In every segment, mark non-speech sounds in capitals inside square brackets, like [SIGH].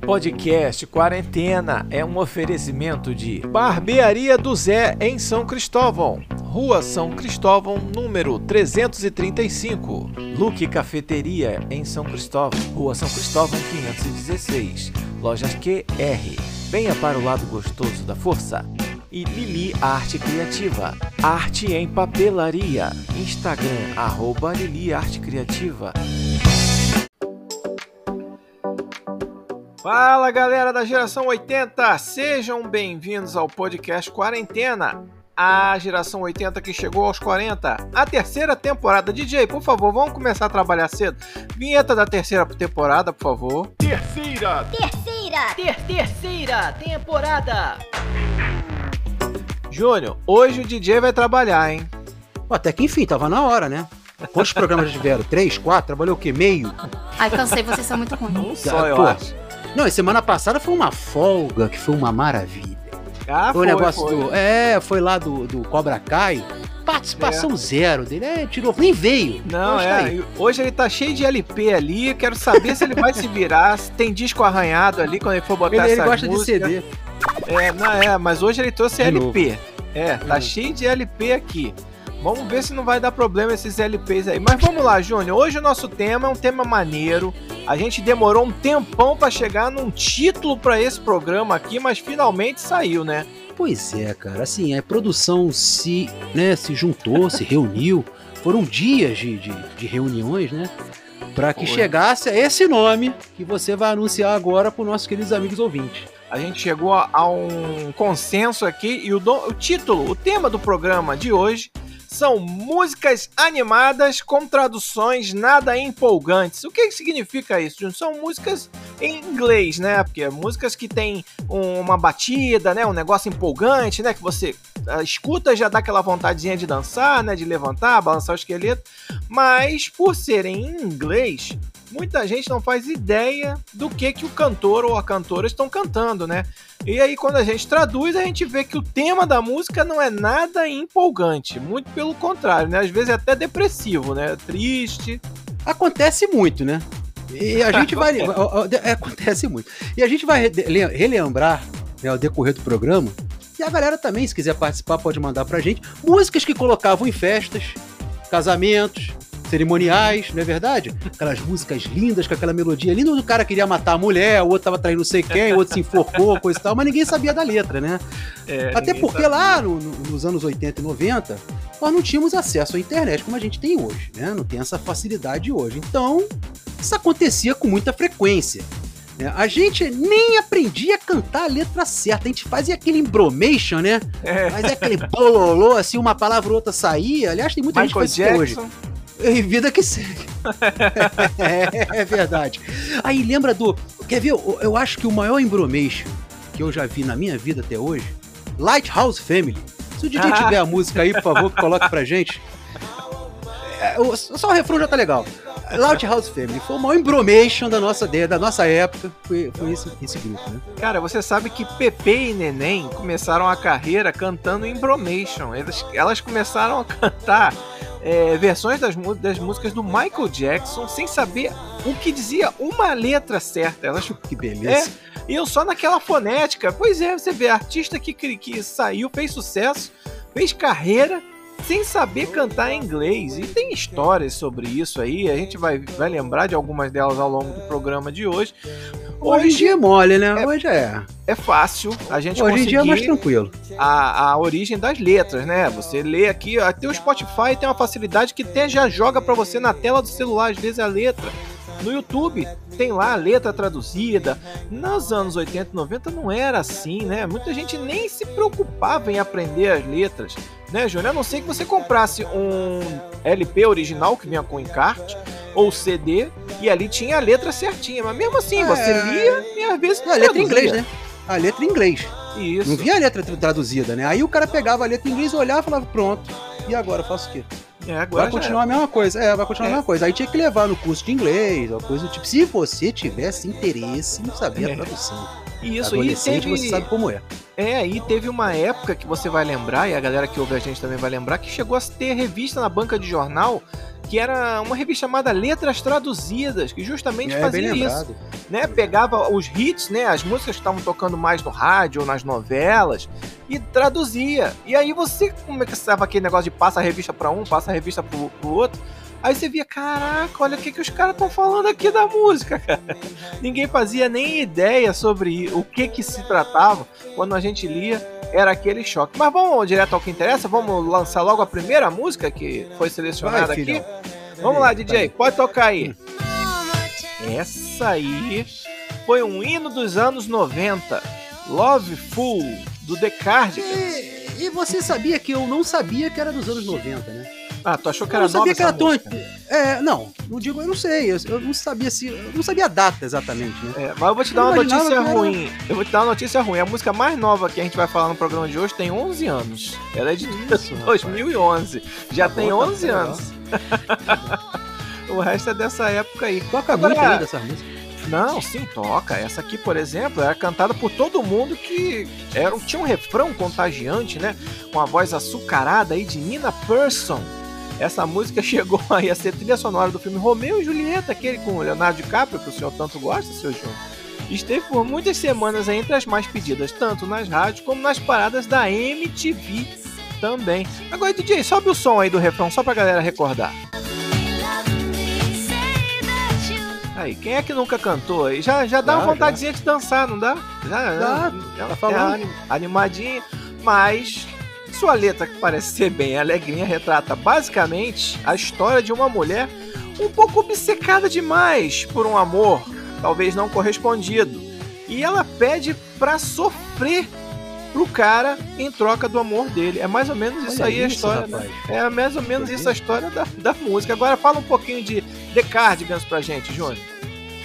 Podcast Quarentena é um oferecimento de Barbearia do Zé em São Cristóvão, Rua São Cristóvão, número 335. Luque Cafeteria em São Cristóvão, Rua São Cristóvão 516. Lojas QR. Venha para o lado gostoso da força. E Lili Arte Criativa. Arte em papelaria. Instagram, arroba Lili Arte Criativa. Fala galera da geração 80, sejam bem-vindos ao podcast Quarentena, a geração 80 que chegou aos 40, a terceira temporada. DJ, por favor, vamos começar a trabalhar cedo. Vinheta da terceira temporada, por favor. Terceira! Terceira! Ter terceira temporada! Júnior, hoje o DJ vai trabalhar, hein? Pô, até que enfim, tava na hora, né? Quantos programas já tiveram? Três, quatro? Trabalhou o quê? Meio? Ai, cansei, vocês são muito ruins. Só eu Pô, acho. Não, e semana passada foi uma folga, que foi uma maravilha. Ah, foi o negócio foi. do. É, foi lá do, do Cobra Kai. Participação zero dele. É, tirou. Nem veio. Não, Hoje tá é. e Hoje ele tá cheio de LP ali. Quero saber se ele vai se virar, se tem disco arranhado ali quando ele for botar Ele, ele gosta de. CD. É, não é, mas hoje ele trouxe De LP. É, tá Hum. cheio de LP aqui. Vamos ver se não vai dar problema esses LPs aí. Mas vamos lá, Júnior. Hoje o nosso tema é um tema maneiro. A gente demorou um tempão pra chegar num título pra esse programa aqui, mas finalmente saiu, né? Pois é, cara. Assim, a produção se, né, se juntou, se [LAUGHS] reuniu. Foram dias de, de, de reuniões, né? Pra que Foi. chegasse a esse nome que você vai anunciar agora para nossos queridos amigos ouvintes. A gente chegou a, a um consenso aqui e o, do- o título, o tema do programa de hoje são músicas animadas com traduções nada empolgantes. O que significa isso? São músicas em inglês, né? Porque é músicas que tem um- uma batida, né? Um negócio empolgante, né? Que você ah, escuta já dá aquela vontadezinha de dançar, né? De levantar, balançar o esqueleto. Mas por serem em inglês, muita gente não faz ideia do que que o cantor ou a cantora estão cantando, né? E aí quando a gente traduz, a gente vê que o tema da música não é nada empolgante, muito pelo contrário, né? Às vezes é até depressivo, né? Triste. Acontece muito, né? E a gente vai. [LAUGHS] é, acontece muito. E a gente vai re- le- relembrar né, ao decorrer do programa. E a galera também, se quiser participar, pode mandar pra gente músicas que colocavam em festas, casamentos, cerimoniais, não é verdade? Aquelas músicas lindas, com aquela melodia linda, o cara queria matar a mulher, o outro tava traindo não sei quem, o outro se enforcou, coisa e tal, mas ninguém sabia da letra, né? É, Até porque lá no- no- nos anos 80 e 90, nós não tínhamos acesso à internet como a gente tem hoje, né? Não tem essa facilidade hoje. Então, isso acontecia com muita frequência. né? A gente nem aprendia a cantar a letra certa. A gente fazia aquele embromation, né? É. Fazia aquele bololô, assim, uma palavra ou outra saía. Aliás, tem muita Michael gente que faz isso hoje. E vida que segue. [LAUGHS] é, é verdade. Aí lembra do. Quer ver? Eu, eu acho que o maior embromation que eu já vi na minha vida até hoje, Lighthouse Family. Se o DJ [LAUGHS] tiver a música aí, por favor, coloque pra gente. É, o- só o refrão já tá legal. Lighthouse Family foi o maior embromation da nossa, da nossa época. Foi, foi esse, esse grupo, né? Cara, você sabe que Pepe e Neném começaram a carreira cantando em Bromation. Elas, elas começaram a cantar é, versões das, das músicas do Michael Jackson sem saber o que dizia uma letra certa. Elas Que beleza. iam só naquela fonética. Pois é, você vê, artista que, que saiu, fez sucesso, fez carreira sem saber cantar em inglês. E tem histórias sobre isso aí, a gente vai, vai lembrar de algumas delas ao longo do programa de hoje. Hoje em dia é mole, né? é- Hoje é. é fácil a gente Hoje em dia é mais tranquilo. a, a origem das letras, né? Você lê aqui, até o Spotify tem uma facilidade que até já joga pra você na tela do celular, às vezes a letra. No YouTube tem lá a letra traduzida. Nos anos 80 e 90 não era assim, né? Muita gente nem se preocupava em aprender as letras, né, Júnior? A não ser que você comprasse um LP original que vinha com encarte ou CD e ali tinha a letra certinha, mas mesmo assim, você É. lia e às vezes A letra em inglês, né? A letra em inglês. Isso. Não via a letra tra- traduzida, né? Aí o cara pegava a letra em inglês, olhava e falava, pronto. E agora eu faço o quê? É, agora Vai continuar a mesma coisa. É, vai continuar É. a mesma coisa. Aí tinha que levar no curso de inglês, uma coisa do tipo. Se você tivesse interesse em saber É. a tradução. Isso, e Adolescente, teve, você sabe como é. É, aí teve uma época que você vai lembrar, e a galera que ouve a gente também vai lembrar, que chegou a ter revista na banca de jornal que era uma revista chamada Letras Traduzidas, que justamente É, fazia isso né? Pegava os hits, né? As músicas que estavam tocando mais no rádio ou nas novelas e traduzia. E aí você começava aquele negócio de passa a revista pra um, passa a revista pro, pro outro. Aí você via, caraca, olha o que, que os caras estão falando aqui da música, [LAUGHS] cara. Ninguém fazia nem ideia sobre o que que se tratava quando a gente lia. Era aquele choque. Mas vamos direto ao que interessa? Vamos lançar logo a primeira música que foi selecionada Vai, aqui? Vamos lá. DJ, pode tocar aí. Essa aí foi um hino dos anos 90. Love Fool, do The Cardigans. E, e você sabia que eu não sabia que era dos anos 90, né? Ah, tu achou que Eu era não nova sabia que era tão. É, não, não digo, eu não sei. Eu, eu não sabia se. Eu não sabia a data exatamente, né? É, mas eu vou te dar Eu uma notícia que era- ruim. Eu vou te dar uma notícia ruim. A música mais nova que a gente vai falar no programa de hoje tem 11 anos. Ela é de Isso, rapaz. 2011. Já Tá tem bom, tá 11 bom. anos. [LAUGHS] o resto é dessa época aí. Toca Agora- muito ainda essa música. Não, sim, toca. Essa aqui, por exemplo, era cantada por todo mundo que era, tinha um refrão contagiante, né? Com a voz açucarada aí de Nina Persson. Essa música [LAUGHS] chegou aí a ser trilha sonora do filme Romeu e Julieta, aquele com o Leonardo DiCaprio, que o senhor tanto gosta, seu João. Esteve por muitas semanas aí entre as mais pedidas, tanto nas rádios como nas paradas da MTV também. Agora, DJ, sobe o som aí do refrão só pra galera recordar. Aí, quem é que nunca cantou aí? Já, já dá Já, uma vontadezinha de dançar, não dá? Já, Dá, ela tá falando. é anim- animadinha, mas sua letra, que parece ser bem alegrinha, retrata basicamente a história de uma mulher um pouco obcecada demais por um amor, talvez não correspondido. E ela pede pra sofrer pro cara em troca do amor dele. É mais ou menos isso Olha aí a isso, história. né? É mais ou menos isso a história da, da música. Agora fala um pouquinho de The Cardigans pra gente, Júnior.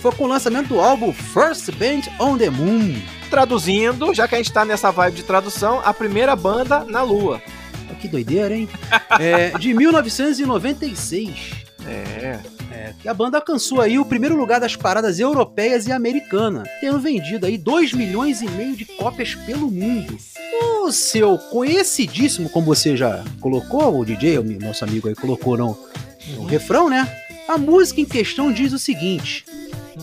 Foi com o lançamento do álbum First Band on the Moon. Traduzindo, já que a gente tá nessa vibe de tradução, a primeira banda na Lua. Olha Que doideira, hein? [LAUGHS] É, de 1996. É. É, que a banda alcançou aí o primeiro lugar das paradas europeias e americana, tendo vendido aí 2 milhões e meio de cópias pelo mundo. O seu conhecidíssimo, como você já colocou, o DJ, o nosso amigo aí colocou no, no refrão, né? A música em questão diz o seguinte: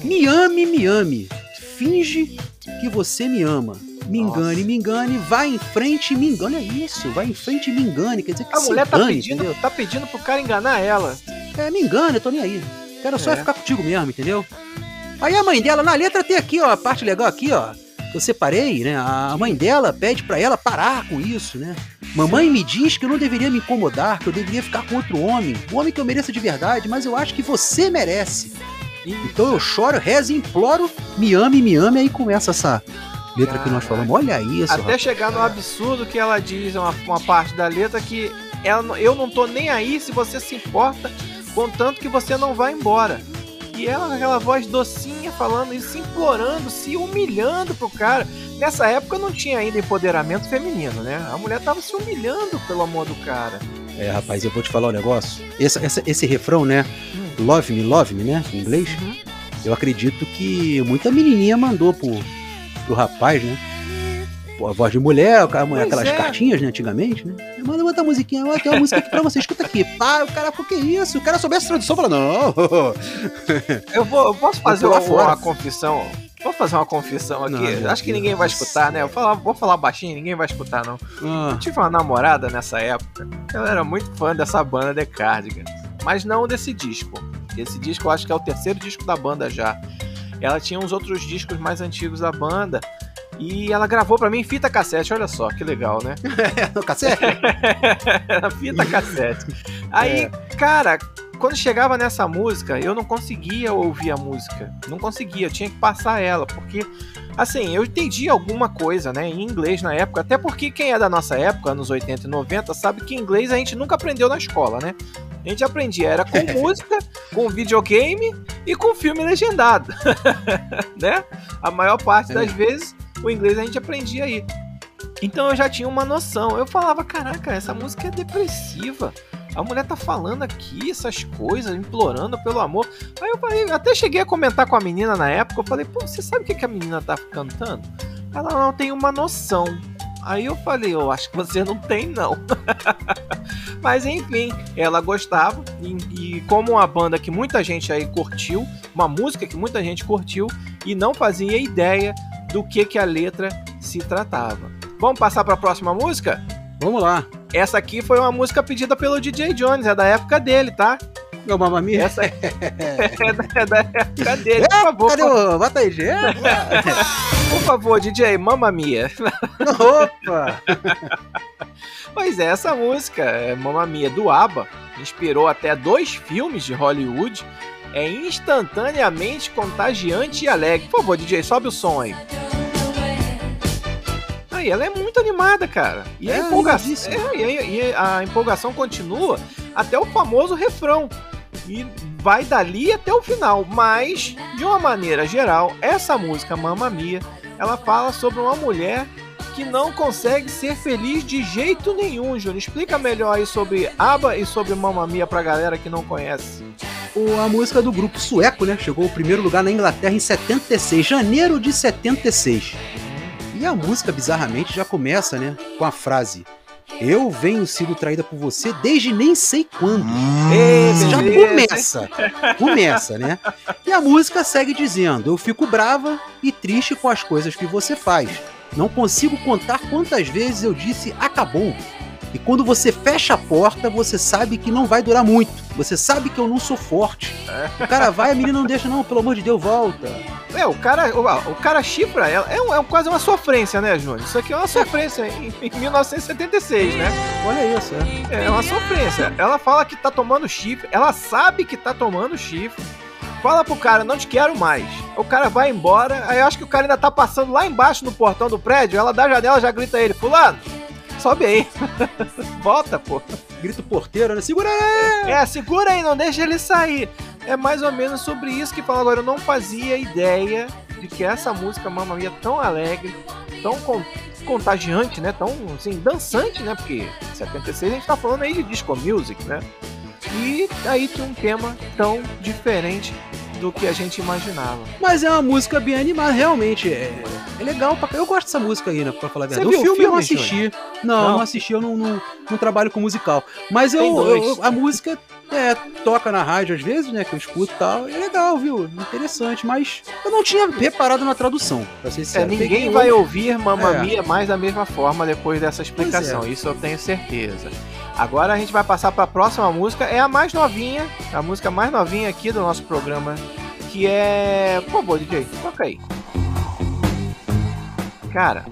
Me ame, me ame, finge que você me ama. Me Nossa. engane, me engane, vai em frente e me engane. É isso, vai em frente e me engane. Quer dizer que A mulher tá engane, pedindo, entendeu? tá pedindo pro cara enganar ela. É, me engana, eu tô nem aí. Quero só É. ficar contigo mesmo, entendeu? Aí a mãe dela, na letra tem aqui, ó, a parte legal aqui, ó. que Eu separei, né? A mãe dela pede pra ela parar com isso, né? Mamãe me diz que eu não deveria me incomodar, que eu deveria ficar com outro homem. Um homem que eu mereça de verdade, mas eu acho que você merece. Então eu choro, rezo e imploro, me ame, me ame. Aí começa essa letra que nós Caraca. falamos. Olha isso, Até rapaz. chegar no absurdo que ela diz, uma, uma parte da letra que ela, eu não tô nem aí se você se importa, contanto que você não vai embora. E ela com aquela voz docinha falando isso, se implorando, se humilhando pro cara. Nessa época não tinha ainda empoderamento feminino, né? A mulher tava se humilhando pelo amor do cara. É, rapaz, eu vou te falar um negócio. Esse, essa- esse refrão, né? Love me, love me, né? Em inglês. Uhum. Eu acredito que muita menininha mandou pro, pro rapaz, né? A voz de mulher, aquelas é. cartinhas, né, antigamente, né? Manda outra musiquinha, ó, tem uma música aqui pra você, escuta aqui. Pá, o cara, pô, que isso? O cara soubesse tradução, fala, não. [LAUGHS] Eu, vou, eu posso fazer uma, uma confissão? Vou fazer uma confissão aqui. Não, Acho que ninguém vai escutar, né? Eu falar, vou falar baixinho, ninguém vai escutar, não. Ah, Eu tive uma namorada nessa época. Ela era muito fã dessa banda The Cardigans. Mas não desse disco. Esse disco eu acho que é o terceiro disco da banda já. Ela tinha uns outros discos mais antigos da banda. E ela gravou pra mim fita cassete, olha só, que legal, né? [LAUGHS] no cassete? [LAUGHS] Fita cassete. Aí, É. cara, quando chegava nessa música, eu não conseguia ouvir a música. Não conseguia, eu tinha que passar ela, porque assim, eu entendi alguma coisa, né, em inglês na época, até porque quem é da nossa época, anos 80 e 90, sabe que inglês a gente nunca aprendeu na escola, né? A gente aprendia era com [LAUGHS] música, com videogame e com filme legendado, [LAUGHS] né? A maior parte das vezes o inglês a gente aprendia aí. Então eu já tinha uma noção. Eu falava, caraca, essa música é depressiva. A mulher tá falando aqui essas coisas, implorando pelo amor. Aí eu falei, até cheguei a comentar com a menina na época. Eu falei, pô, você sabe o que, que a menina tá cantando? Ela não tem uma noção. Aí eu falei, eu acho que você não tem, não. [LAUGHS] Mas enfim, ela gostava e, e, como uma banda que muita gente aí curtiu, uma música que muita gente curtiu e não fazia ideia do que que a letra se tratava. Vamos passar para a próxima música? Vamos lá. Essa aqui foi uma música pedida pelo DJ Jones, é da época dele, tá? Meu Mamma Mia? Essa é, da, [LAUGHS] [LAUGHS] é da época dele, por favor. Cadê o... Bota aí. Por favor, DJ, Mamma Mia. [LAUGHS] Opa! Pois é, essa música, é Mamma Mia, do ABBA, inspirou até dois filmes de Hollywood, é instantaneamente contagiante e alegre. Por favor, DJ, sobe o som aí. Aí, ela é muito animada, cara. E, É, a, empolgação, animadíssima. é, e, e a empolgação continua até o famoso refrão. E vai dali até o final. Mas, de uma maneira geral, essa música, Mamma Mia, ela fala sobre uma mulher que não consegue ser feliz de jeito nenhum, Júnior. Explica melhor aí sobre ABBA e sobre Mamma Mia pra galera que não conhece. A música do grupo sueco, né? Chegou ao primeiro lugar na Inglaterra em 76, janeiro de 76. E a música, bizarramente, já começa, né? Com a frase: Eu venho sido traída por você desde nem sei quando. Ê, Você já começa. Começa, né? E a música segue dizendo: Eu fico brava e triste com as coisas que você faz. Não consigo contar quantas vezes eu disse acabou. Quando você fecha a porta, você sabe que não vai durar muito. Você sabe que eu não sou forte. O cara vai, a menina não deixa, não, pelo amor de Deus, volta. É, o cara, o, o cara chifra ela. É, um- é quase uma sofrência, né, Júnior? Isso aqui é uma sofrência em, em 1976, né? Olha isso, é. É uma sofrência. Ela fala que tá tomando chifre, ela sabe que tá tomando chifre. Fala pro cara, não te quero mais. O cara vai embora, aí eu acho que o cara ainda tá passando lá embaixo no portão do prédio, ela da janela já grita a ele, fulano, sobe aí. [LAUGHS] Volta, pô. Grita o porteiro, né? Segura aí! É, segura aí, não deixa ele sair. É mais ou menos sobre isso que fala agora. Eu não fazia ideia de que essa música Mamma Mia tão alegre, tão con- contagiante, né? Tão, assim, dançante, né? Porque em 76 a gente tá falando aí de disco music, né? E aí tinha um tema tão diferente do que a gente imaginava. Mas é uma música bem animada, realmente. É, é legal. Pra... Eu gosto dessa música aí, né? Pra falar a Você verdade. viu O filme, eu não assisti. Não, Não? não assisti, eu não, não, não trabalho com musical. Mas eu, eu- a música é, toca na rádio às vezes, né? Que eu escuto e tal. É legal, viu? Interessante, mas eu não tinha reparado na tradução, pra ser É, sincero. ninguém Peguei vai ouvir Mamma É. Mia mais da mesma forma depois dessa explicação. Pois Isso eu tenho certeza. Agora a gente vai passar para a próxima música. É a mais novinha, a música mais novinha aqui do nosso programa, que é. Por favor, DJ, toca aí. Cara,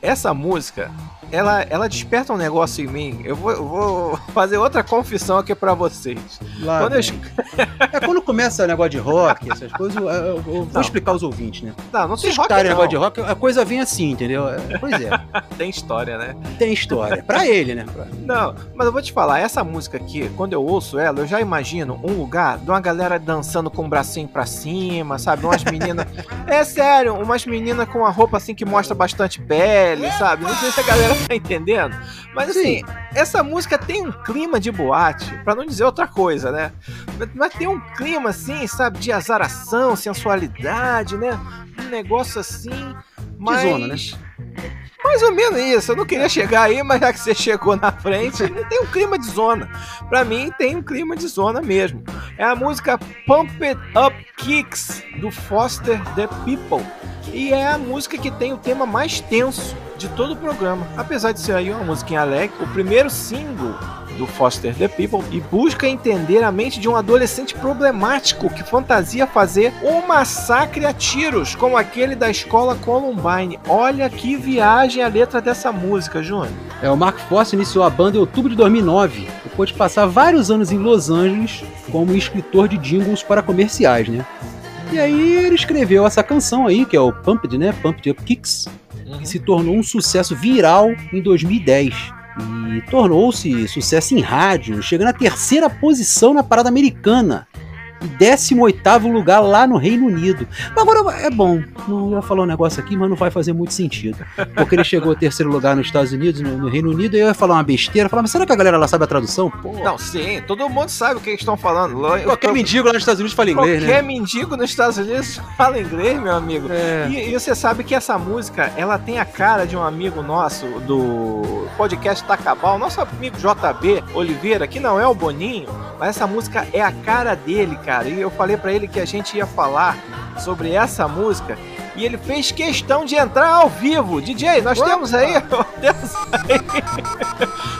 essa música, ela, ela desperta um negócio em mim. Eu vou, eu vou [LAUGHS] fazer outra confissão aqui para vocês. Lá, Quando eu. [LAUGHS] É quando começa negócio de rock, [LAUGHS] essas coisas, eu, eu- eu vou Não. explicar aos ouvintes, né? não, não Se escutarem negócio de rock, a coisa vem assim, entendeu? É, Pois é, tem história, né? tem história. Pra ele, né? Pra- Não, mas eu vou te falar, essa música aqui, quando eu ouço ela, eu já imagino um lugar de uma galera dançando com o bracinho pra cima, sabe? Umas meninas. é sério, umas meninas com uma roupa assim que mostra bastante pele, sabe? Não sei se a galera tá [LAUGHS] entendendo. Mas assim, essa música tem um clima de boate, pra não dizer outra coisa, né? Mas- tem um clima assim, sabe? De azaração, sensualidade, né? Um negócio assim. Mas... zona, né? Mais ou menos isso. Eu não queria chegar aí, mas já que você chegou na frente, tem um clima de zona. Pra mim, tem um clima de zona mesmo. É a música Pump It Up Kicks, do Foster the People. E é a música que tem o tema mais tenso de todo o programa. Apesar de ser aí uma musiquinha alegre, o primeiro single do Foster the People e busca entender a mente de um adolescente problemático que fantasia fazer um massacre a tiros, como aquele da escola Columbine. Olha que viagem a letra dessa música, Júnior. É, o Mark Foster iniciou a banda em outubro de 2009, depois de passar vários anos em Los Angeles como escritor de jingles para comerciais, né? E aí ele escreveu essa canção aí, que é o Pumped, né? Pumped Up Kicks, que se tornou um sucesso viral em 2010. E tornou-se sucesso em rádio, chegando à terceira posição na parada americana. E 18 lugar lá no Reino Unido. Mas Agora é bom, não ia falar um negócio aqui, mas não vai fazer muito sentido. Porque ele chegou ao terceiro lugar nos Estados Unidos, no, no Reino Unido, e eu ia falar uma besteira, falar, mas será que a galera lá sabe a tradução? Pô, Não, sim, todo mundo sabe o que eles estão falando. Qualquer mendigo lá nos Estados Unidos fala inglês, Qualquer né? mendigo nos Estados Unidos [LAUGHS] fala inglês, meu amigo. É. E, e você sabe que essa música, ela tem a cara de um amigo nosso do podcast tá cabal, nosso amigo JB Oliveira, que não é o Boninho, mas essa música é a cara dele, cara. E eu falei para ele que a gente ia falar sobre essa música e ele fez questão de entrar ao vivo. DJ, nós Opa. temos aí, [LAUGHS] temos aí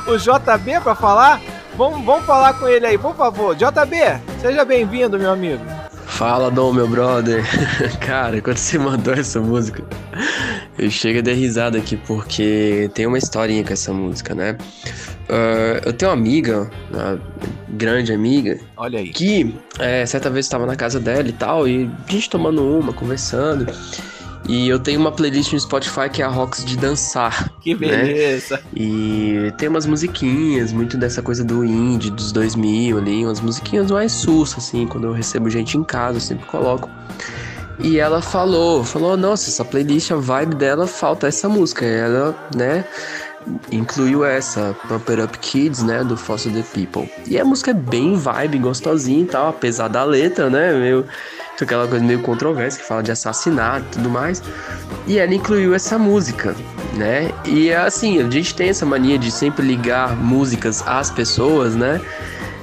o JB para falar. Vamos, vamos falar com ele aí, por favor. JB, seja bem-vindo, meu amigo. Fala, Dom, meu brother. [LAUGHS] Cara, quando você mandou essa música, eu chego a dar risada aqui, porque tem uma historinha com essa música, né? Uh, eu tenho uma amiga, uma grande amiga, Olha aí. que é, certa vez estava na casa dela e tal, e a gente tomando uma, conversando. E eu tenho uma playlist no Spotify que é a Rocks de dançar. Que né? beleza! Né? E tem umas musiquinhas, muito dessa coisa do indie, dos 2000 ali, umas musiquinhas mais sus, assim, quando eu recebo gente em casa, eu sempre coloco. E ela falou, falou, nossa, essa playlist, a vibe dela, falta essa música. Ela, né, incluiu essa, Pump It Up Kids, né, do Fossil the People. E a música é bem vibe, gostosinha e tal, apesar da letra, né, meio aquela coisa meio controversa que fala de assassinato e tudo mais. E ela incluiu essa música, né? E assim, a gente tem essa mania de sempre ligar músicas às pessoas, né?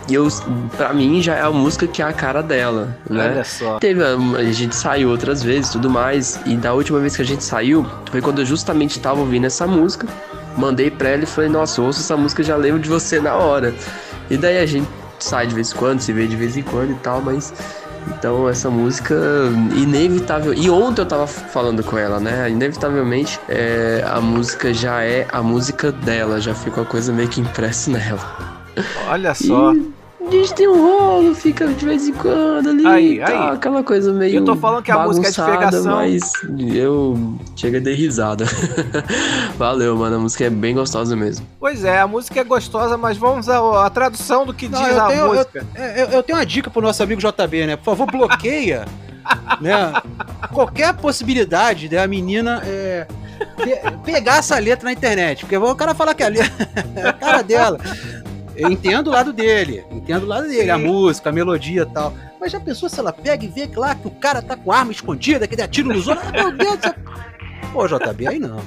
E eu, pra mim, já é a música que é a cara dela, né? Olha só. Teve, a gente saiu outras vezes tudo mais. E da última vez que a gente saiu, foi quando eu justamente tava ouvindo essa música. Mandei pra ela e falei, nossa, ouço essa música já lembro de você na hora. E daí a gente sai de vez em quando, se vê de vez em quando e tal, mas então essa música inevitável. E ontem eu tava falando com ela, né? Inevitavelmente é, a música já é a música dela, já fica uma coisa meio que impressa nela. Olha só. E a gente tem um rolo, fica de vez em quando ali. Aí, tá, aí. Aquela coisa meio. Eu tô falando que a música é de pegação. Mas eu chega de risada. [LAUGHS] Valeu, mano. A música é bem gostosa mesmo. Pois é, a música é gostosa, mas vamos à, tradução do que Não, diz a tenho, música. Eu, eu, eu, tenho uma dica pro nosso amigo JB, né? Por favor, bloqueia. [LAUGHS] né? Qualquer possibilidade da menina é, pegar essa letra na internet. Porque o cara falar que a letra [LAUGHS] é a cara dela. Eu entendo o lado dele, entendo o lado dele, Sim. a música, a melodia e tal. Mas já pensou se ela pega e vê lá que o cara tá com arma escondida, que dá tiro nos outros? Ah, meu Deus do céu. Pô, JB, aí não.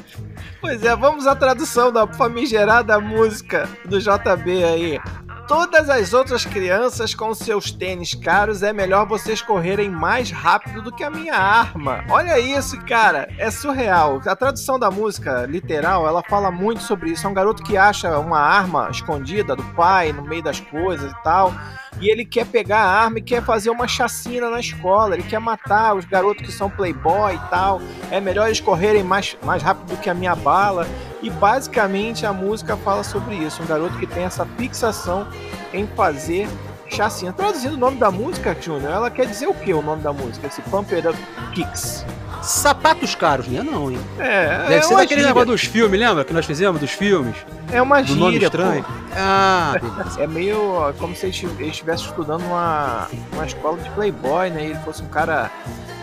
Pois é, vamos à tradução da famigerada música do JB aí. Todas as outras crianças com seus tênis caros é melhor vocês correrem mais rápido do que a minha arma. Olha isso, cara, é surreal. A tradução da música literal, ela fala muito sobre isso. É um garoto que acha uma arma escondida do pai no meio das coisas e tal e ele quer pegar a arma e quer fazer uma chacina na escola, ele quer matar os garotos que são playboy e tal. É melhor eles correrem mais, mais rápido do que a minha bala. E basicamente a música fala sobre isso, um garoto que tem essa fixação em fazer chacina. Traduzindo o nome da música, Junior, ela quer dizer o que o nome da música? Esse Pump It Up Kicks. Sapatos caros, né? Não, hein? É, Deve é ser daquele gíria. negócio dos filmes, lembra? Que nós fizemos dos filmes? É uma do gíria, estranho. Pô. Ah, beleza. É meio como se ele estivesse estudando uma, uma escola de playboy, né? E ele fosse um cara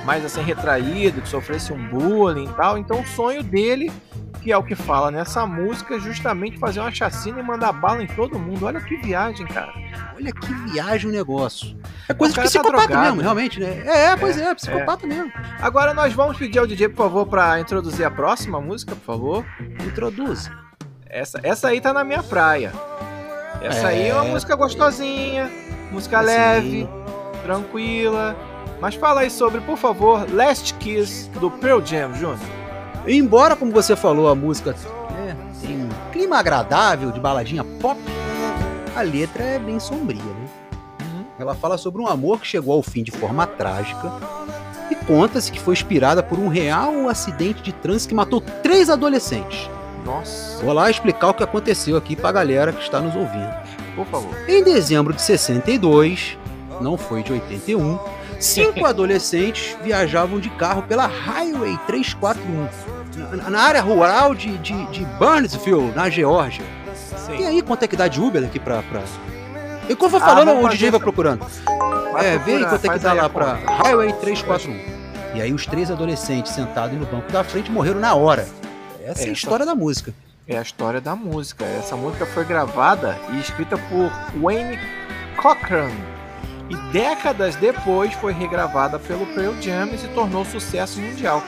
mais assim retraído, que sofresse um bullying e tal. Então o sonho dele que é o que fala nessa música, justamente fazer uma chacina e mandar bala em todo mundo. Olha que viagem, cara. Olha que viagem o negócio. É coisa de tá psicopata tá mesmo, realmente, né? É, é pois é, é psicopata é. mesmo. Agora nós vamos pedir ao DJ, por favor, para introduzir a próxima música, por favor. Introduz. Essa, essa aí tá na minha praia. Essa é... aí é uma música gostosinha, música assim... leve, tranquila. Mas fala aí sobre, por favor, Last Kiss do Pearl Jam, Júnior. Embora, como você falou, a música né, tem um clima agradável de baladinha pop, a letra é bem sombria, né? Uhum. Ela fala sobre um amor que chegou ao fim de forma trágica e conta-se que foi inspirada por um real acidente de trânsito que matou três adolescentes. Nossa. Vou lá explicar o que aconteceu aqui pra galera que está nos ouvindo. Por favor. Em dezembro de 62, não foi de 81, cinco adolescentes viajavam de carro pela Highway 341 na área rural de, de, de Burnsville, na Geórgia. E aí quanto é que dá de Uber aqui pra. pra... E quando for ah, falando, o DJ vai procurando. Vai é, vê quanto é que dá lá pra Highway 341. E aí os três adolescentes sentados no banco da frente morreram na hora. Essa é, é a história da música. É a história da música. Essa música foi gravada e escrita por Wayne Cochran. E décadas depois foi regravada pelo Pearl Jam e se tornou sucesso mundial.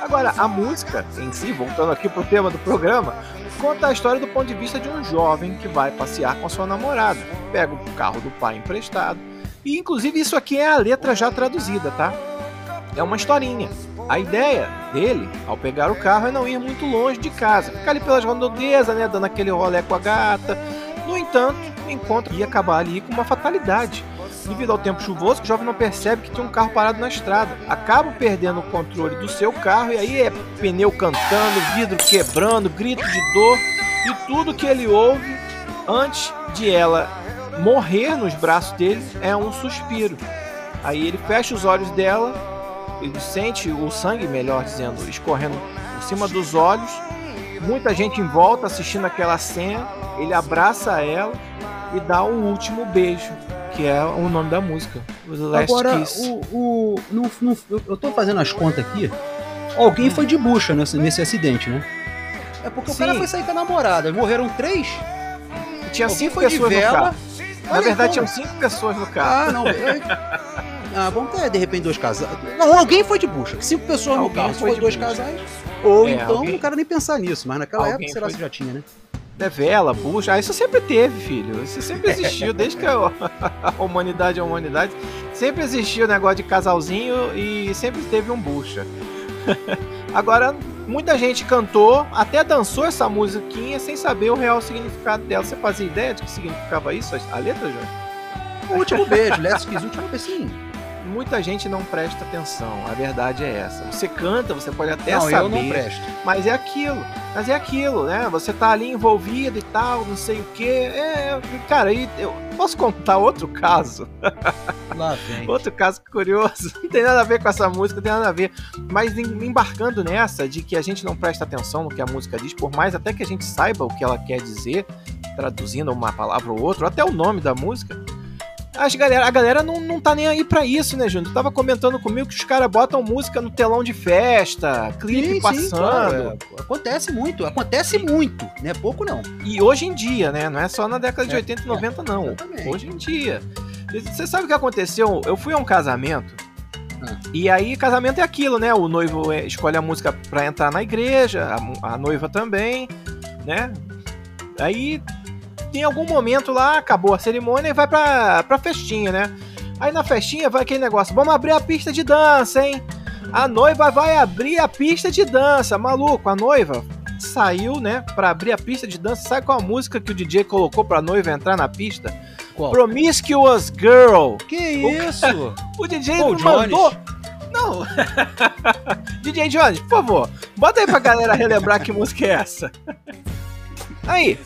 Agora, a música em si, voltando aqui pro tema do programa, conta a história do ponto de vista de um jovem que vai passear com a sua namorada. Pega o carro do pai emprestado. E inclusive isso aqui é a letra já traduzida, tá? É uma historinha. A ideia dele, ao pegar o carro, é não ir muito longe de casa. Ficar ali pelas redondezas, né? Dando aquele rolê com a gata. No entanto, encontra ia acabar ali com uma fatalidade. Devido ao tempo chuvoso, o jovem não percebe que tem um carro parado na estrada. Acaba perdendo o controle do seu carro e aí é pneu cantando, vidro quebrando, grito de dor e tudo que ele ouve antes de ela morrer nos braços dele é um suspiro. Aí ele fecha os olhos dela, ele sente o sangue, melhor dizendo, escorrendo por cima dos olhos. Muita gente em volta assistindo aquela cena. Ele abraça ela e dá o último beijo que é o nome da música. Agora, Kiss. o, o no, no, eu tô fazendo as contas aqui. Alguém foi de bucha nesse, nesse acidente, né? É porque Sim. o cara foi sair com a namorada. Morreram três. Tinha Alguém cinco pessoas no carro. Na verdade, então... tinham cinco pessoas no carro. Ah, não. [LAUGHS] Eu... Ah, vamos ter de repente dois casais. Não, alguém foi de bucha. Cinco pessoas alguém no carro, for dois bucha. casais. Ou é, então alguém... não quero nem pensar nisso, mas naquela alguém época será que já tinha, né? Vela, bucha. Ah, isso sempre teve, filho. Isso sempre [LAUGHS] existiu, desde que a, [LAUGHS] a humanidade é a humanidade. Sempre existiu o negócio de casalzinho e sempre teve um bucha. [LAUGHS] Agora, muita gente cantou, até dançou essa musiquinha sem saber o real significado dela. Você fazia ideia de que significava isso, a letra, João? O último beijo, Last Kiss, o último beijo, muita gente não presta atenção. A verdade é essa. Você canta, você pode até não, saber. Eu não presto. Mas é aquilo. Mas é aquilo, né? Você tá ali envolvido e tal, não sei o quê. É, cara, aí eu posso contar outro caso. [LAUGHS] Lá vem. outro caso curioso. [LAUGHS] Não tem nada a ver com essa música, não tem nada a ver. Mas embarcando nessa de que a gente não presta atenção no que a música diz, por mais até que a gente saiba o que ela quer dizer, traduzindo uma palavra ou outra, ou até o nome da música as galera, a galera não, não tá nem aí pra isso, né, Júnior? Tu tava comentando comigo que os caras botam música no telão de festa, clipe sim, passando. Sim, claro, é. Acontece muito, acontece muito, né? Pouco não. E hoje em dia, né? Não é só na década de 80 e 90, não. Exatamente. Hoje em dia. Você sabe o que aconteceu? Eu fui a um casamento. Ah. E aí, casamento é aquilo, né? O noivo é, escolhe a música pra entrar na igreja, a, a noiva também, né? Aí em algum momento lá, acabou a cerimônia e vai pra, pra festinha, né? Aí na festinha vai aquele negócio, vamos abrir a pista de dança, hein? A noiva vai abrir a pista de dança, maluco, a noiva saiu, né, pra abrir a pista de dança, sai com a música que o DJ colocou pra noiva entrar na pista? Qual? Promiscuous Girl. Que o isso? Cara, o DJ Pô, mandou... Não. [LAUGHS] DJ Jones, por favor, bota aí pra galera relembrar que música é essa. Aí,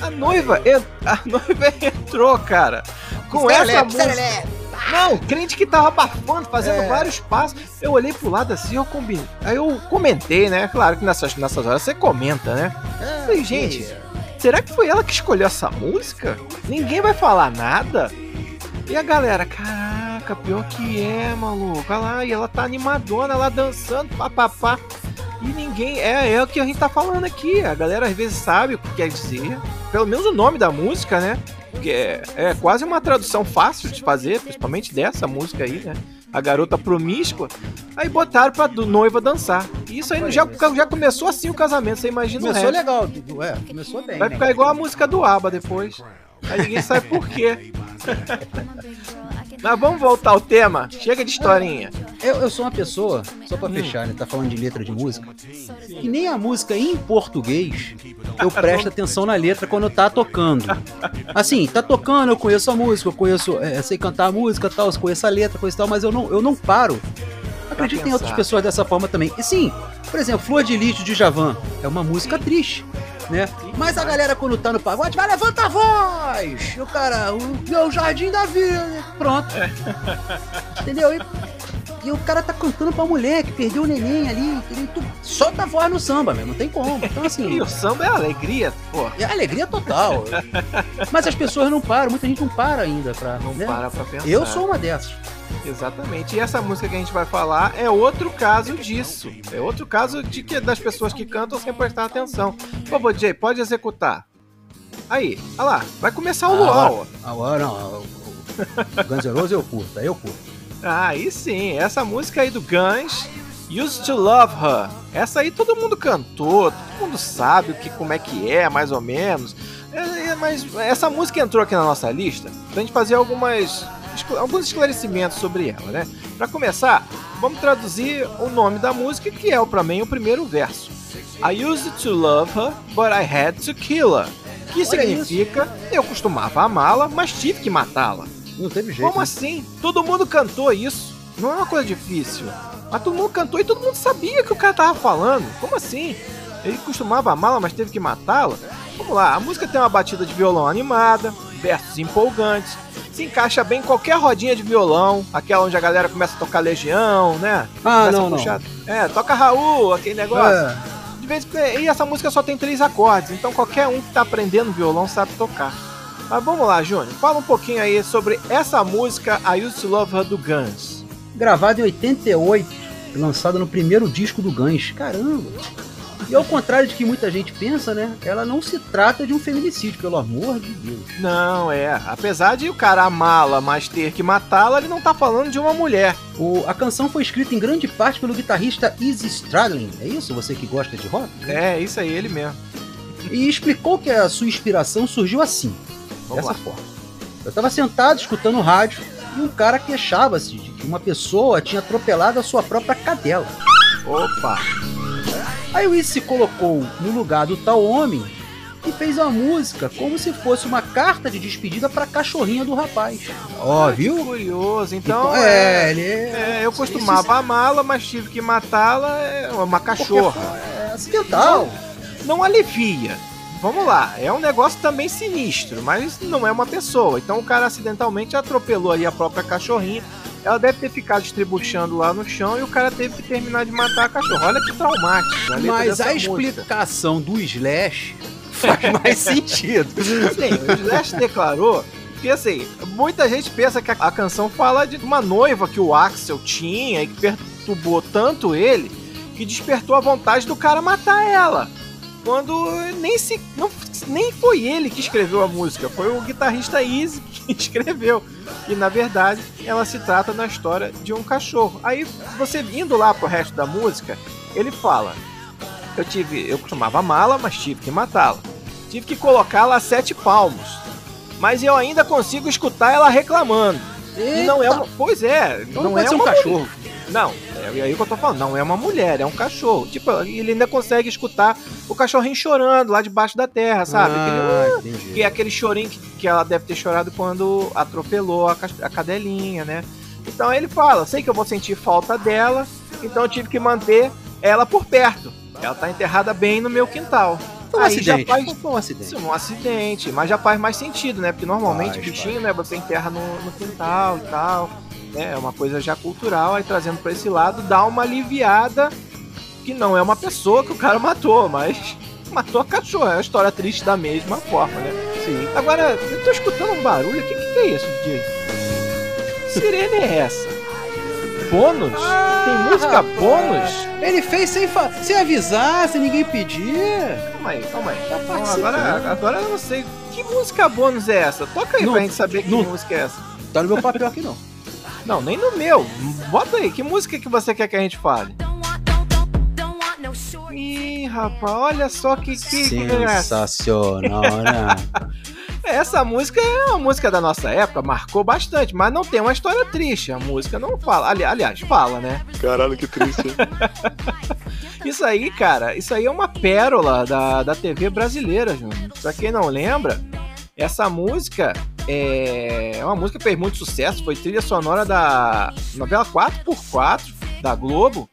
a noiva, a noiva [LAUGHS] entrou, cara, com essa música. Não, crente que tava abafando, fazendo é. vários passos. Eu olhei pro lado assim, eu combinei. Aí eu comentei, né? Claro que nessas, nessas horas você comenta, né? É, Falei, gente, é. será que foi ela que escolheu essa música? Ninguém vai falar nada? E a galera, caraca, pior que é, maluco. Olha lá, e ela tá animadona lá dançando, papapá. E ninguém. É, é o que a gente tá falando aqui. A galera às vezes sabe o que quer dizer. Pelo menos o nome da música, né? Que é, é quase uma tradução fácil de fazer, principalmente dessa música aí, né? A garota promíscua. Aí botaram pra do noiva dançar. E isso aí já, já começou assim o casamento, você imagina Começou legal, é, começou bem. Vai né? ficar igual a música do ABBA depois. Aí ninguém sabe por quê. [LAUGHS] Mas vamos voltar ao tema. Chega de historinha. Eu, eu sou uma pessoa, só pra hum. fechar, né? Tá falando de letra de música. Que nem a música em português eu presto atenção na letra quando tá tocando. Assim, tá tocando, eu conheço a música, eu conheço, é, sei cantar a música tal, eu conheço a letra, coisa e tal, mas eu não, eu não paro. Acredito em outras pessoas dessa forma também. E sim, por exemplo, Flor de Lixo de Javan é uma música triste né? Mas a galera quando tá no pagode vai levanta a voz! E o cara, o meu jardim da vida, pronto. Entendeu? E, e, o cara tá cantando pra mulher que perdeu o neném ali, ele, tu solta a voz no samba, mesmo, não tem como. Então assim. [LAUGHS] e o samba é alegria, pô. É alegria total. [LAUGHS] Mas as pessoas não param, muita gente não para ainda pra. Não né? para pra pensar. Eu sou uma dessas. Exatamente. E essa música que a gente vai falar é outro caso disso. É outro caso de que das pessoas que cantam sem prestar atenção. Por favor, DJ, pode executar. Aí, olha lá, vai começar o luau. Agora não, o Guns N' Roses eu curto, aí eu curto. Ah, aí sim, essa música aí do Guns Used to Love Her. Essa aí todo mundo cantou, todo mundo sabe o que, como é que é, mais ou menos. É, é, mas essa música entrou aqui na nossa lista pra gente fazer algumas, alguns esclarecimentos sobre ela, né? Pra começar, vamos traduzir o nome da música, que é para mim o primeiro verso. I used to love her, but I had to kill her. Que Olha significa, eu costumava amá-la, mas tive que matá-la. Não teve jeito. Como né? assim? Todo mundo cantou isso. Não é uma coisa difícil. Mas todo mundo cantou e todo mundo sabia que o cara tava falando. Como assim? Ele costumava amá-la, mas teve que matá-la? Vamos lá, a música tem uma batida de violão animada, versos empolgantes, se encaixa bem em qualquer rodinha de violão, aquela onde a galera começa a tocar Legião, né? Ah, Começa não, não. É, toca Raul, aquele negócio. É. De vez em e essa música só tem três acordes, então qualquer um que tá aprendendo violão sabe tocar. Mas vamos lá, Júnior, fala um pouquinho aí sobre essa música I Used to Love Her do Guns. Gravado em 88, lançado no primeiro disco do Guns. Caramba! E ao contrário de que muita gente pensa, né? Ela não se trata de um feminicídio, pelo amor de Deus. Não, é, apesar de o cara amá-la, mas ter que matá-la, ele não tá falando de uma mulher. O- a canção foi escrita em grande parte pelo guitarrista Izzy Stradlin. É isso? Você que gosta de rock? É, isso aí, ele mesmo. E explicou que a sua inspiração surgiu assim, Vamos dessa lá. forma. Eu estava sentado escutando o rádio e um cara queixava-se de que uma pessoa tinha atropelado a sua própria cadela. Opa, Aí o Izzy se colocou no lugar do tal homem e fez uma música como se fosse uma carta de despedida para a cachorrinha do rapaz. Ó, que viu? curioso. Então, Então, é, é, ele é, é, eu costumava amá-la, mas tive que matá-la, é uma cachorra. é acidental. não alivia. Vamos lá, é um negócio também sinistro, mas não é uma pessoa. Então o cara acidentalmente atropelou aí a própria cachorrinha. Ela deve ter ficado estribuchando lá no chão e o cara teve que terminar de matar a cachorra. Olha que traumático. a Mas a música. explicação do Slash faz [LAUGHS] mais sentido. Sim, o Slash declarou que assim, muita gente pensa que a canção fala de uma noiva que o Axel tinha e que perturbou tanto ele que despertou a vontade do cara matar ela. Quando nem se não, nem foi ele que escreveu a música, foi o guitarrista Easy que [LAUGHS] escreveu. E na verdade, ela se trata na história de um cachorro. Aí você indo lá pro resto da música, ele fala: Eu tive, eu costumava amá-la, mas tive que matá-la. Tive que colocá-la a sete palmos. Mas eu ainda consigo escutar ela reclamando. E não é uma. Pois é, Então não, não é um cachorro. Não, é aí que eu tô falando, não é uma mulher, é um cachorro. Tipo, ele ainda consegue escutar o cachorrinho chorando lá debaixo da terra, sabe? Aquele, Ah, que é aquele chorinho que, que ela deve ter chorado quando atropelou a, a cadelinha, né? Então ele fala, sei que eu vou sentir falta dela, então eu tive que manter ela por perto. Ela tá enterrada bem no meu quintal. Foi um Aí já acidente. faz- Foi um acidente. É um acidente, mas já faz mais sentido, né? Porque normalmente Faz, bichinho, né? Você enterra no, no quintal e tal. Né? É uma coisa já cultural, aí trazendo pra esse lado, dá uma aliviada que não é uma pessoa que o cara matou, mas [LAUGHS] matou a cachorra. É uma história triste da mesma forma, né? Sim. Agora, eu tô escutando um barulho, o que, que é isso, DJ? Que sirene é essa? Bônus? Tem música rapaz. bônus? Ele fez sem, fa- sem avisar, sem ninguém pedir. Calma aí, calma aí. Tá Então, participando. agora, agora eu não sei. Que música bônus é essa? Toca aí Não, pra gente saber que não. música é essa. Tá no meu papel aqui não. Não, nem no meu. Bota aí, que música que você quer que a gente fale? Ih, rapaz, olha só que que. Sensacional, né? [LAUGHS] Essa música é uma música da nossa época, marcou bastante, mas não tem uma história triste. A música não fala. Ali, aliás, fala, né? Caralho, que triste. hein? [LAUGHS] Isso aí, cara, isso aí é uma pérola da, da TV brasileira, Júnior. Pra quem não lembra, essa música é uma música que fez muito sucesso, foi trilha sonora da novela 4x4 da Globo.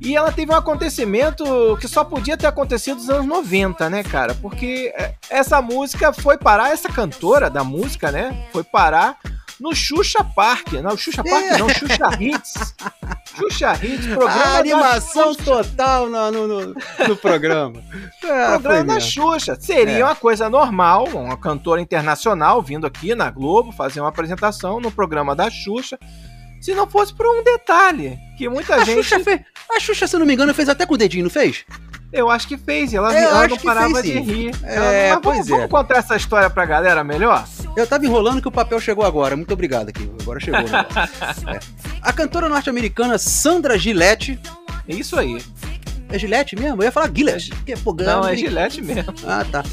E ela teve um acontecimento que só podia ter acontecido nos anos 90, né, cara? Porque é, essa música foi parar, essa cantora da música, né? Foi parar no Xuxa Park. Não, Xuxa Park não, Xuxa Hits. [LAUGHS] Xuxa Hits, programa A da animação Xuxa. total no, no, no, no programa. [LAUGHS] Foi programa da. Xuxa. Seria É. uma coisa normal, uma cantora internacional vindo aqui na Globo fazer uma apresentação no programa da Xuxa. Se não fosse por um detalhe, que muita A gente. Xuxa, fez, a Xuxa, se não me engano, fez até com o dedinho, não fez? Eu acho que fez, e ela, É, ela não parava fez, de rir. É, Ela pois vamos, é. vamos contar essa história pra galera melhor? Eu tava enrolando que o papel chegou agora. Muito obrigado aqui. Agora chegou. [LAUGHS] negócio. É. A cantora norte-americana Sandra Gillette É isso aí. É Gillette mesmo? Eu ia falar Gillette. porque, pô, Não, é Gillette mesmo. Ah, tá.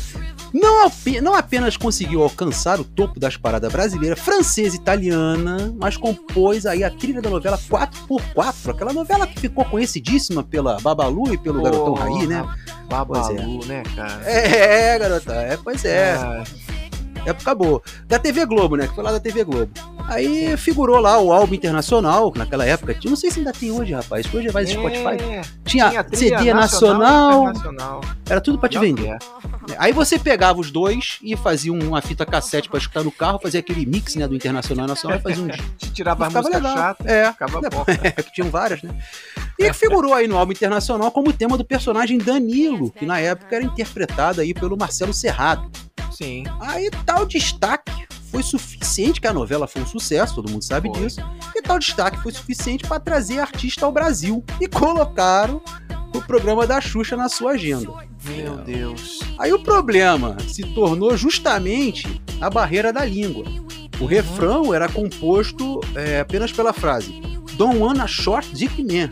Não, não apenas conseguiu alcançar o topo das paradas brasileiras, francesa e italiana, mas compôs aí a trilha da novela 4x4, aquela novela que ficou conhecidíssima pela Babalu e pelo Garotão Raí, né? Babalu, né, cara? É, garota, é, pois é. Ah, época boa. Da TV Globo, né? Que foi lá da TV Globo. Aí figurou lá o álbum internacional, naquela época. Não sei se ainda tem hoje, rapaz. Hoje vai é, Spotify. Tinha, tinha CD nacional, internacional. era tudo pra te vender. é. Aí você pegava os dois e fazia uma fita cassete pra escutar no carro, fazia aquele mix, né, do internacional e nacional, e fazia um [LAUGHS] tirava as músicas chatas, É, ficava né, bom. é, que tinham várias, né? E que figurou aí no álbum internacional como tema do personagem Danilo, que na época era interpretado aí pelo Marcelo Serrado. Sim. Aí tal destaque foi suficiente, que a novela foi um sucesso, todo mundo sabe Foi. disso, e tal destaque foi suficiente para trazer artista ao Brasil e colocaram o programa da Xuxa na sua agenda. Meu Deus. Aí o problema se tornou justamente a barreira da língua. O refrão era composto é, apenas pela frase Don't wanna short dick man.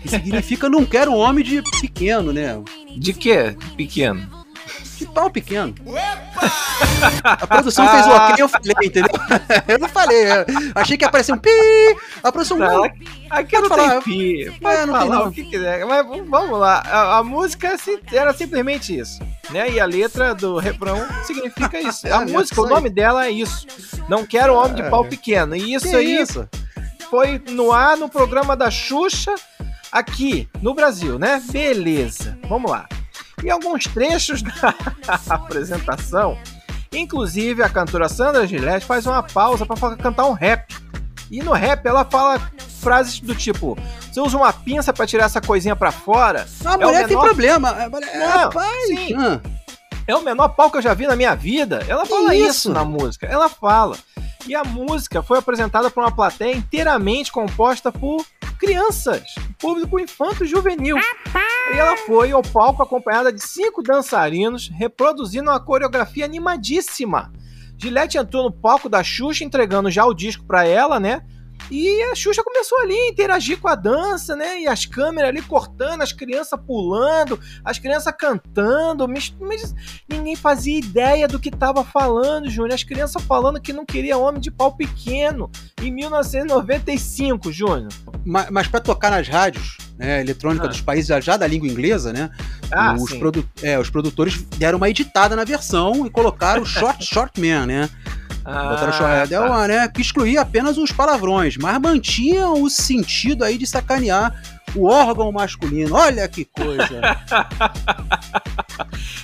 Que significa não quero um homem de pequeno, né? De quê? Pequeno. De pau pequeno. A produção fez o ok, eu [LAUGHS] falei, entendeu? Eu não falei. eu achei que ia aparecer um pi. A produção Não. Aqui não falar. tem pi. Pode É, não tem falar não. o que quiser. Mas vamos lá. A, a música era simplesmente isso. Né? E a letra do refrão significa isso. [LAUGHS] A É, música, o nome dela é isso. Não quero homem de É. pau pequeno. E isso Que aí isso? foi no ar no programa da Xuxa aqui no Brasil, né? Beleza. Vamos lá. E alguns trechos da [LAUGHS] apresentação, inclusive a cantora Sandra Gillette faz uma pausa para cantar um rap. E no rap ela fala frases do tipo: "Você usa uma pinça para tirar essa coisinha para fora?" A É o mulher tem menor- problema. A mulher- Não, Rapaz. sim. ah. É o menor pau que eu já vi na minha vida. Ela fala isso? isso? na música. Ela fala. E a música foi apresentada por uma plateia inteiramente composta por crianças, público infanto juvenil. E ela foi ao palco acompanhada de cinco dançarinos, reproduzindo uma coreografia animadíssima. Gillette entrou no palco da Xuxa entregando já o disco pra ela, né? E a Xuxa começou ali a interagir com a dança, né? E as câmeras ali cortando, as crianças pulando, as crianças cantando, mas, mas ninguém fazia ideia do que tava falando, Júnior. As crianças falando que não queria homem de pau pequeno em 1995, Júnior. Mas, mas para tocar nas rádios né, eletrônicas Ah. dos países já, da língua inglesa, né? Ah, os, sim. produ- é, os produtores deram uma editada na versão e colocaram o [LAUGHS] short, short man, né? Botaram Ah, é, deu uma, né? Que excluía apenas os palavrões, mas mantinham o sentido aí de sacanear o órgão masculino. Olha que coisa. [LAUGHS]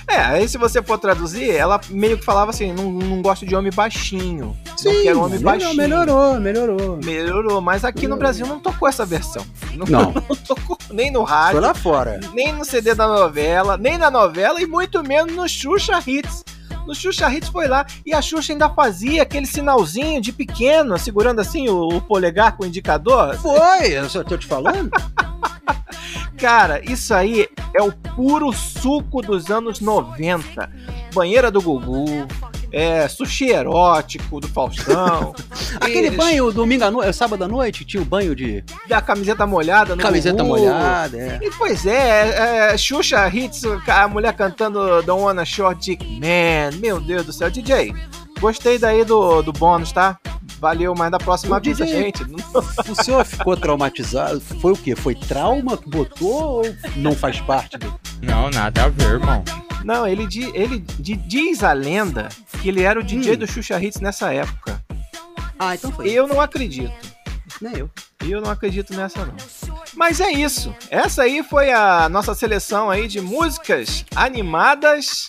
É, aí se você for traduzir, ela meio que falava assim: não, não gosto de homem baixinho. não Sim, quero homem melhorou, baixinho. melhorou, melhorou. Melhorou, mas aqui no Melhorou. Brasil não tocou essa versão. Não, Não. [LAUGHS] não tocou nem no Foi rádio, lá fora. nem no CD da novela, nem na novela e muito menos no Xuxa Hits. No Xuxa Hits foi lá e a Xuxa ainda fazia aquele sinalzinho de pequeno, segurando assim o, o polegar com o indicador. Foi, eu só tô te falando. [LAUGHS] Cara, isso aí é o puro suco dos anos 90. Banheira do Gugu, é, sushi erótico do Faustão. [LAUGHS] Aquele e- banho domingo à noite, sábado à noite, tinha o banho de Da camiseta molhada no camiseta molhada, é. E, pois é, é, Xuxa Hits, a mulher cantando Don't Wanna Short Dick Man. Meu Deus do céu, DJ. Gostei daí do, do bônus, tá? Valeu, mas da próxima O avisa, DJ. gente. [LAUGHS] O senhor ficou traumatizado? Foi o quê? Foi trauma que botou ou não faz parte do... Não, nada a ver, irmão. Não, ele, di- ele di- diz a lenda que ele era o DJ Hum. do Xuxa Hits nessa época. Ah, então foi. Eu não acredito. Nem eu. Eu não acredito nessa, não. Mas é isso. Essa aí foi a nossa seleção aí de músicas animadas,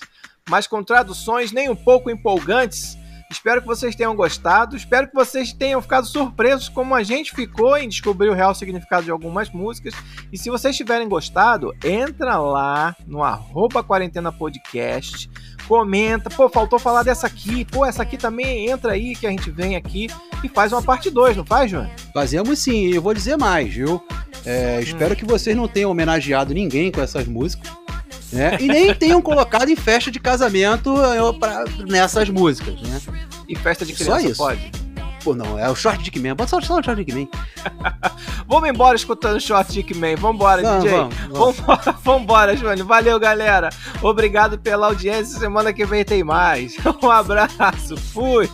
mas com traduções nem um pouco empolgantes. Espero que vocês tenham gostado. Espero que vocês tenham ficado surpresos como a gente ficou em descobrir o real significado de algumas músicas. E se vocês tiverem gostado, entra lá no arroba quarentena podcast, comenta, pô, faltou falar dessa aqui, pô, essa aqui também entra aí que a gente vem aqui e faz uma parte 2, não faz, João? Fazemos sim, e eu vou dizer mais, viu? É, Hum. espero que vocês não tenham homenageado ninguém com essas músicas. Né? E nem tenham colocado em festa de casamento eh, pra- nessas músicas, né? E festa de Só criança isso. pode? Pô, não, é o Short Dick Man. Bota só, só o Short Dick Man. [LAUGHS] Vamos embora escutando Short Dick Man. Vambora, Vamos, DJ. vamos, vamos. Vambora. [LAUGHS] Valeu, galera. Obrigado pela audiência. Semana que vem tem mais. [LAUGHS] Um abraço. Fui.